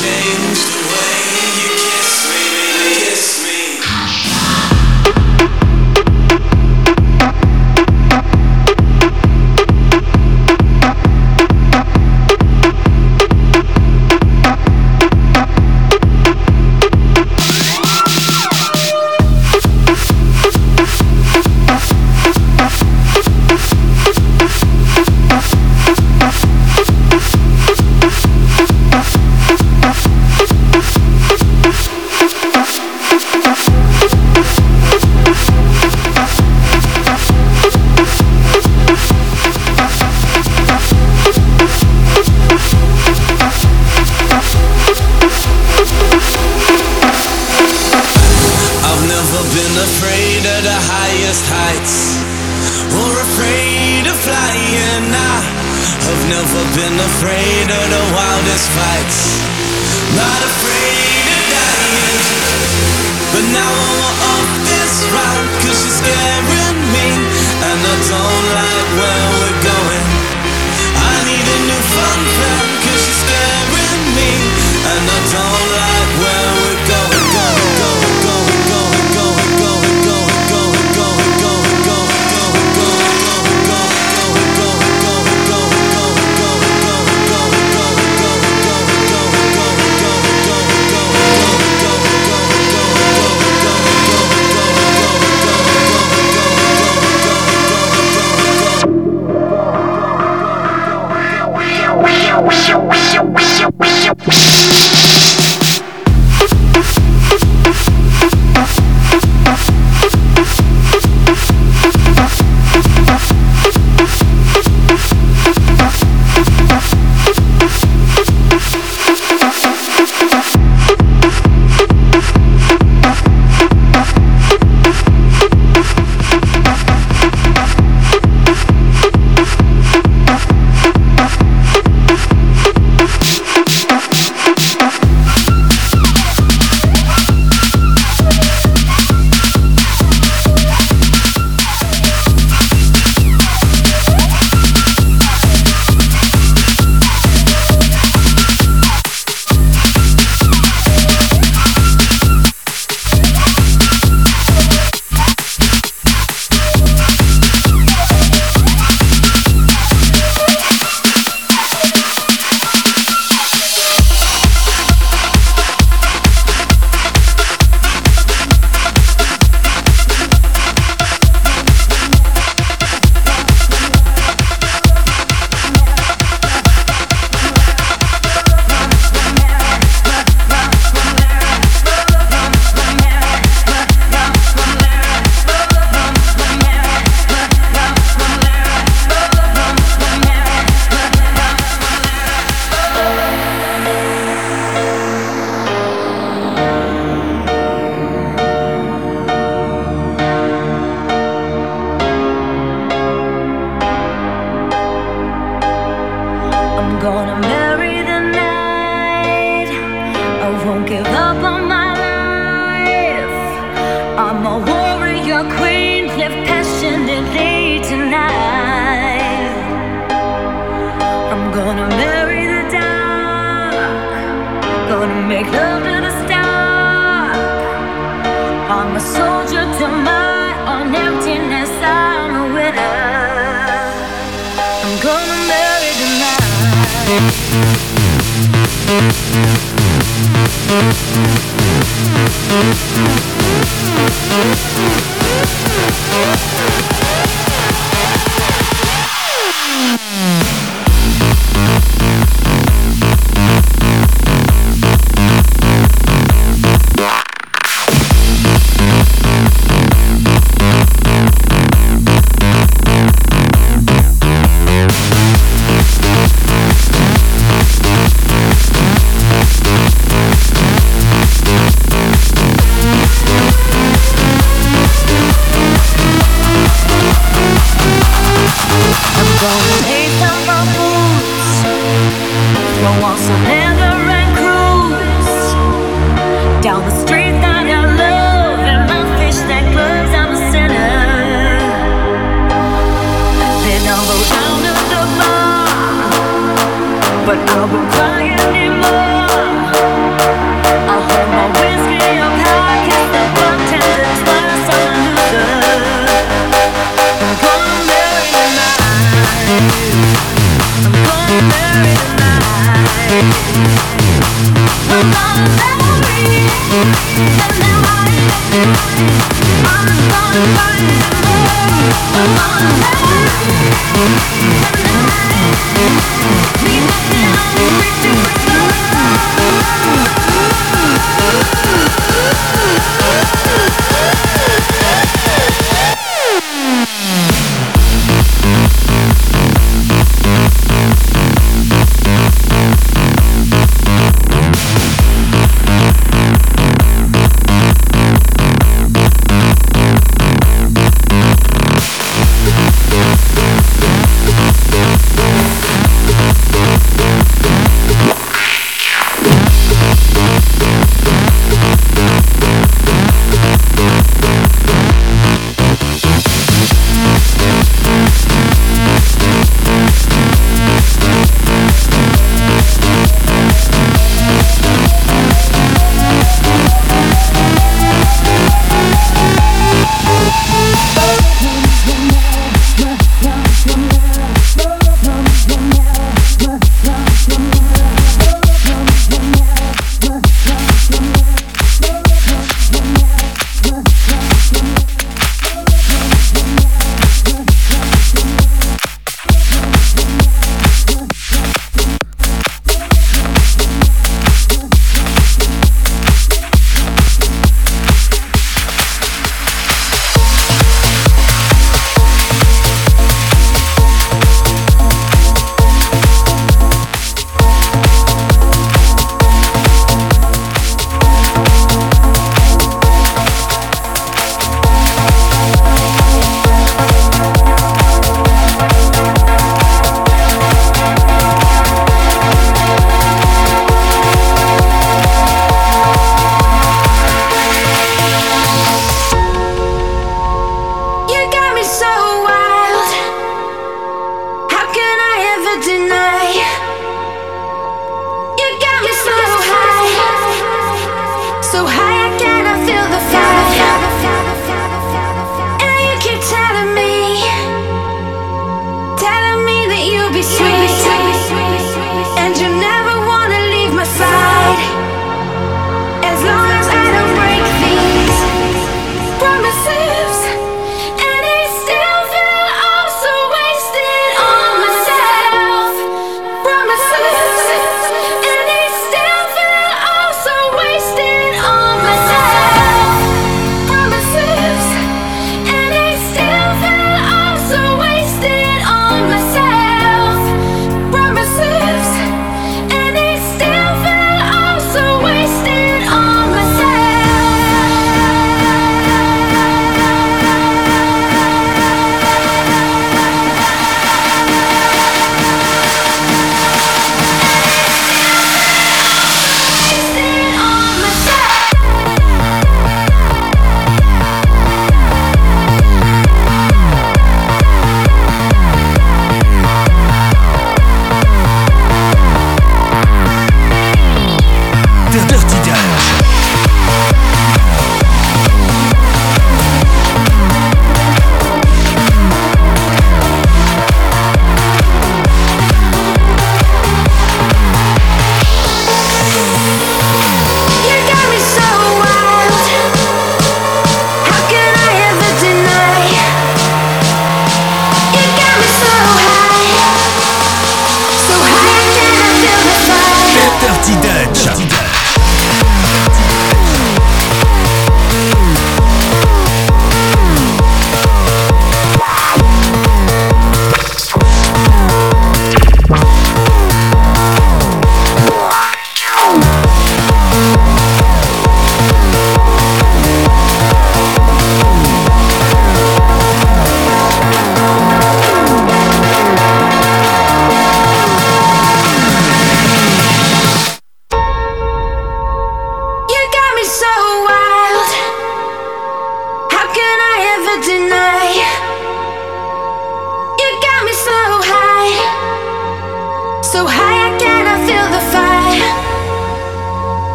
Changed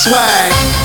Swag.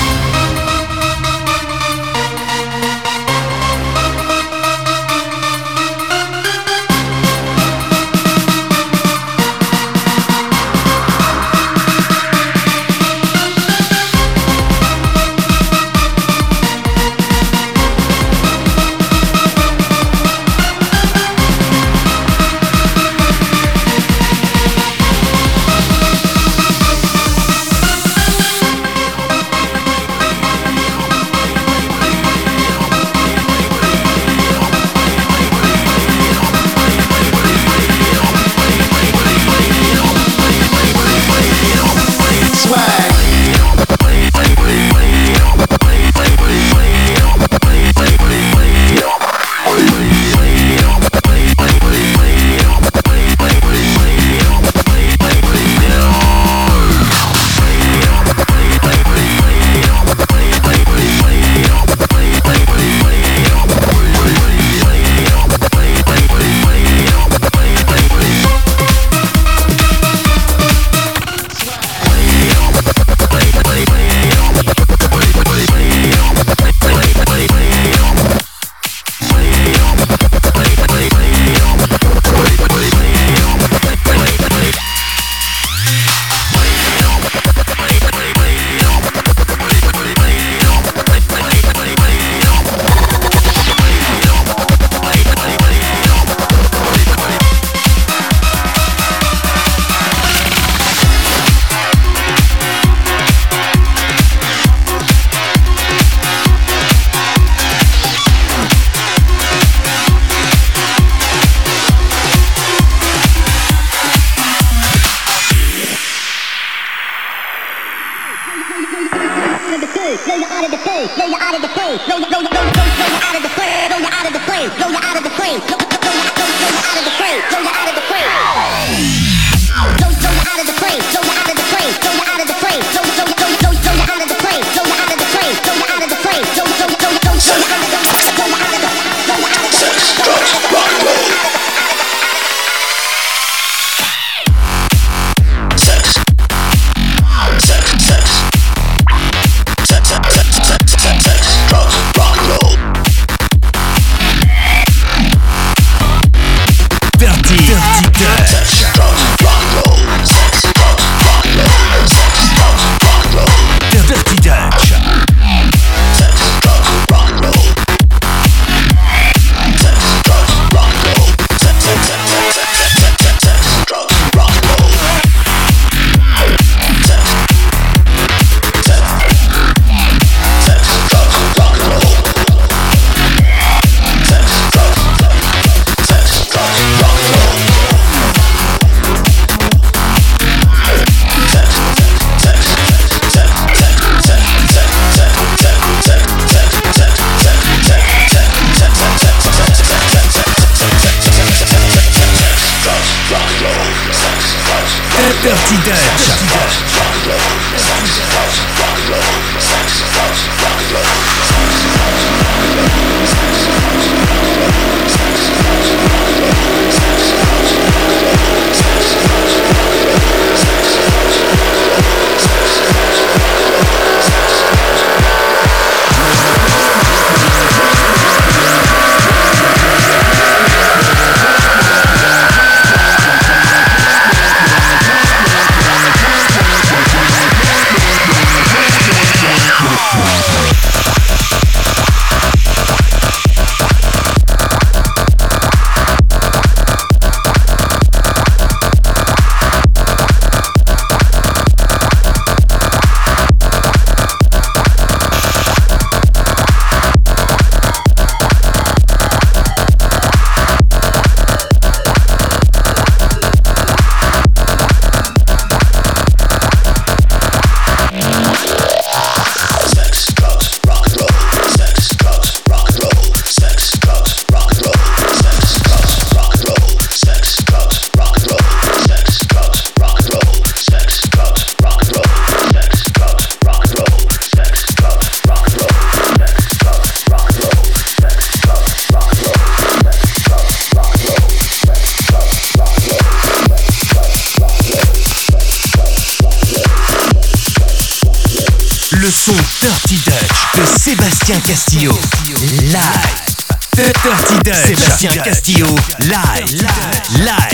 Sébastien Castillo. Live. Dirty Dutch. Sébastien Castillo. Live. Live.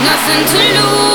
nothing to lose.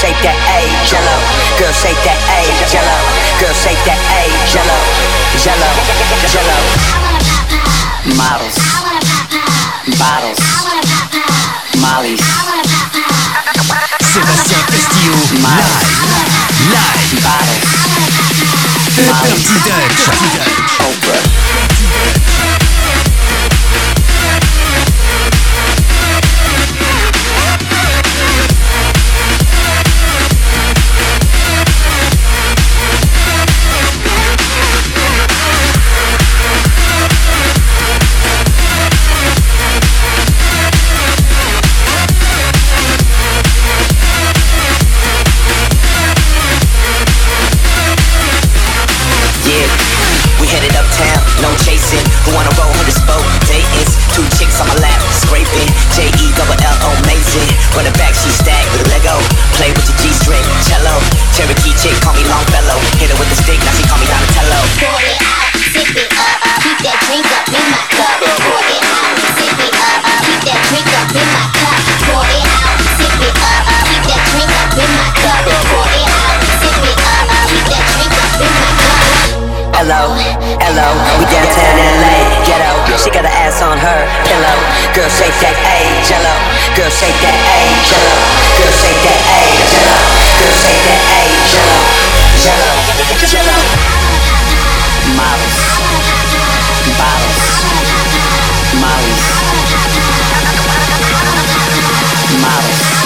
Shake that chick, call me Longfellow. Hit her with the stick, now she call me Donatello. Pour it out, sip it up, keep that drink up in my cup. Pour it out, sip it up, keep that drink up in my cup. Pour it out, sip it up, keep that drink up in my cup. Pour it out, sip it up, keep that drink up in my cup. Hello, hello, we downtown LA. She got her ass on her pillow. Girl, shake that A, jello. Girl, shake that A, jello. Girl, shake that A, jello. Girl, shake that A, jello. Jello, jello. Models, bottles, mollies, models,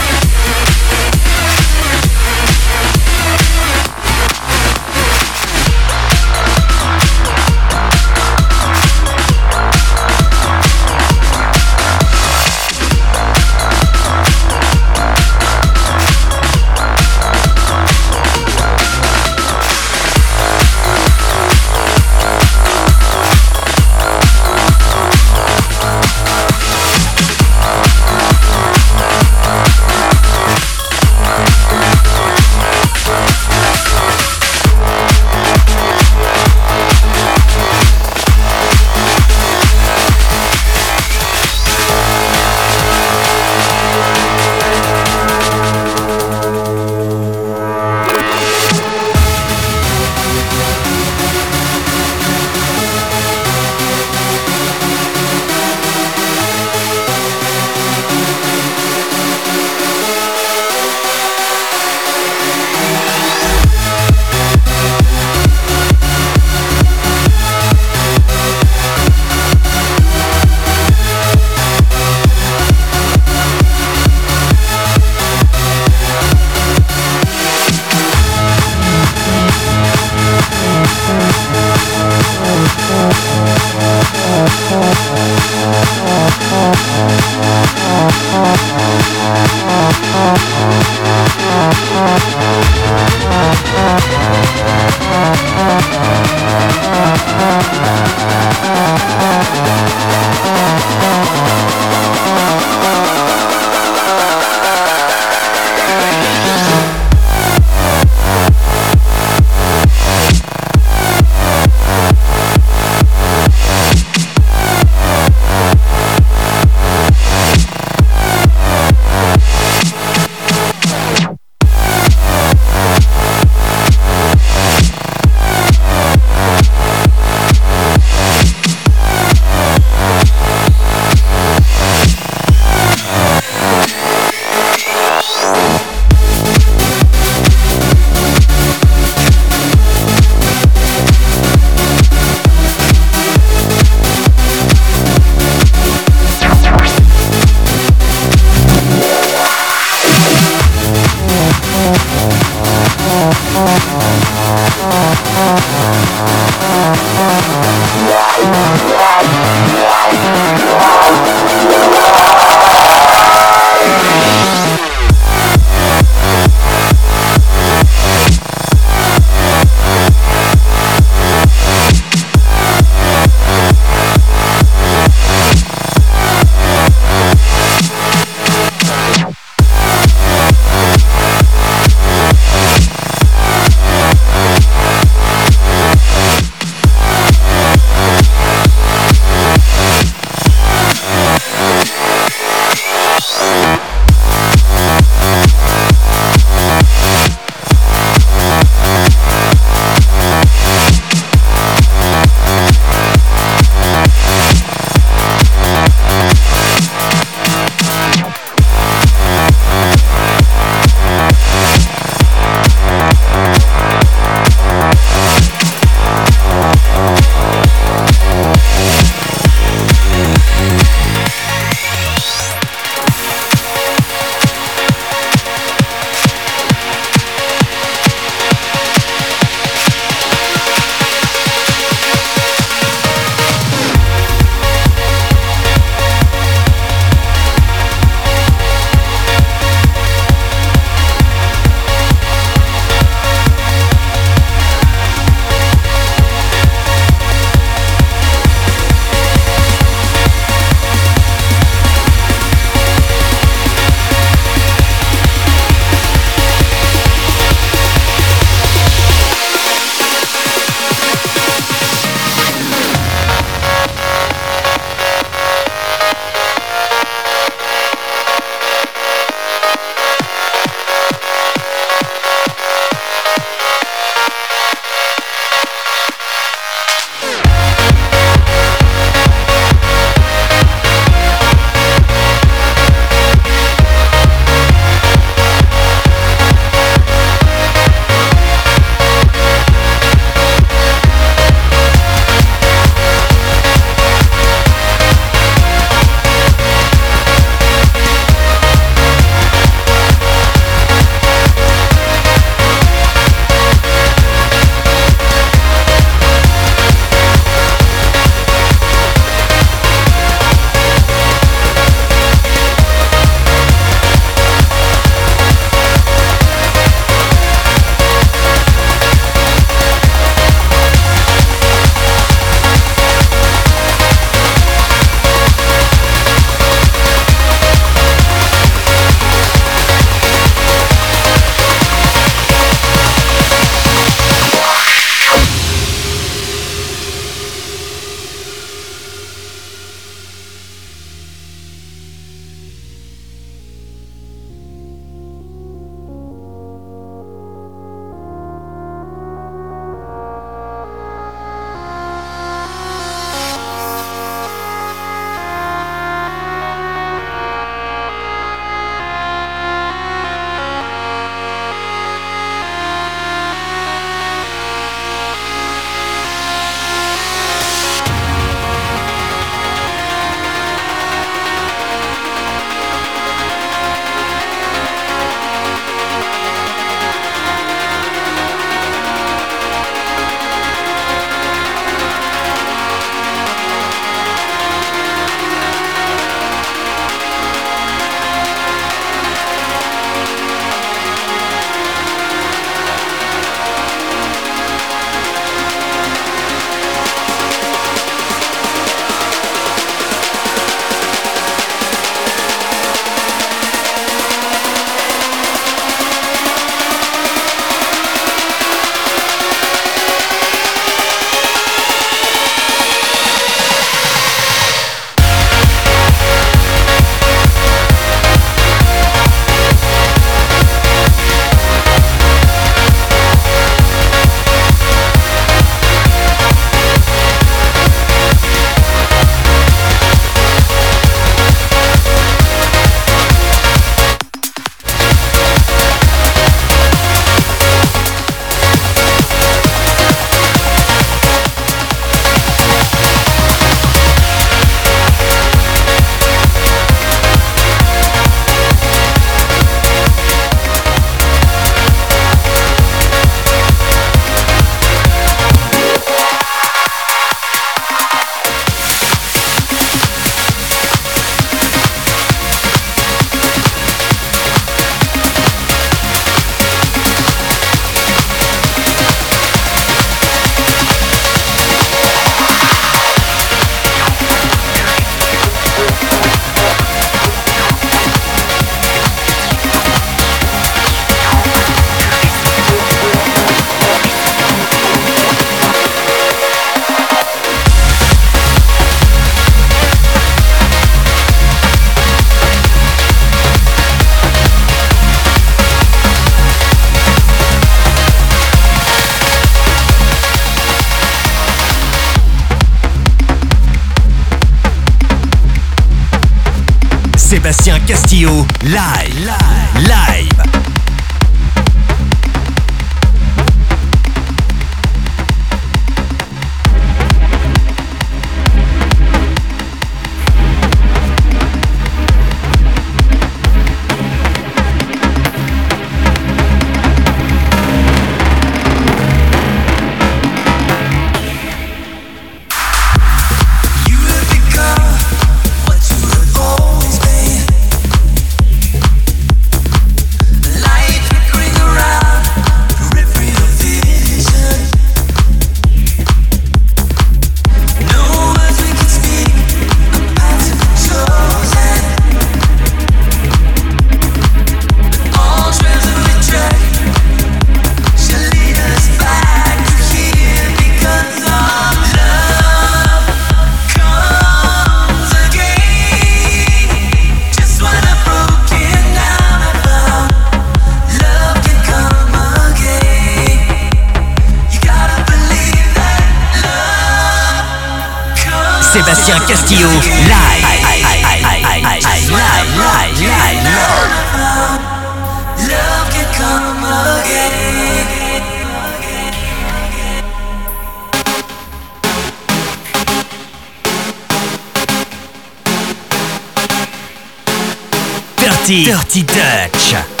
Dirty, Dutch.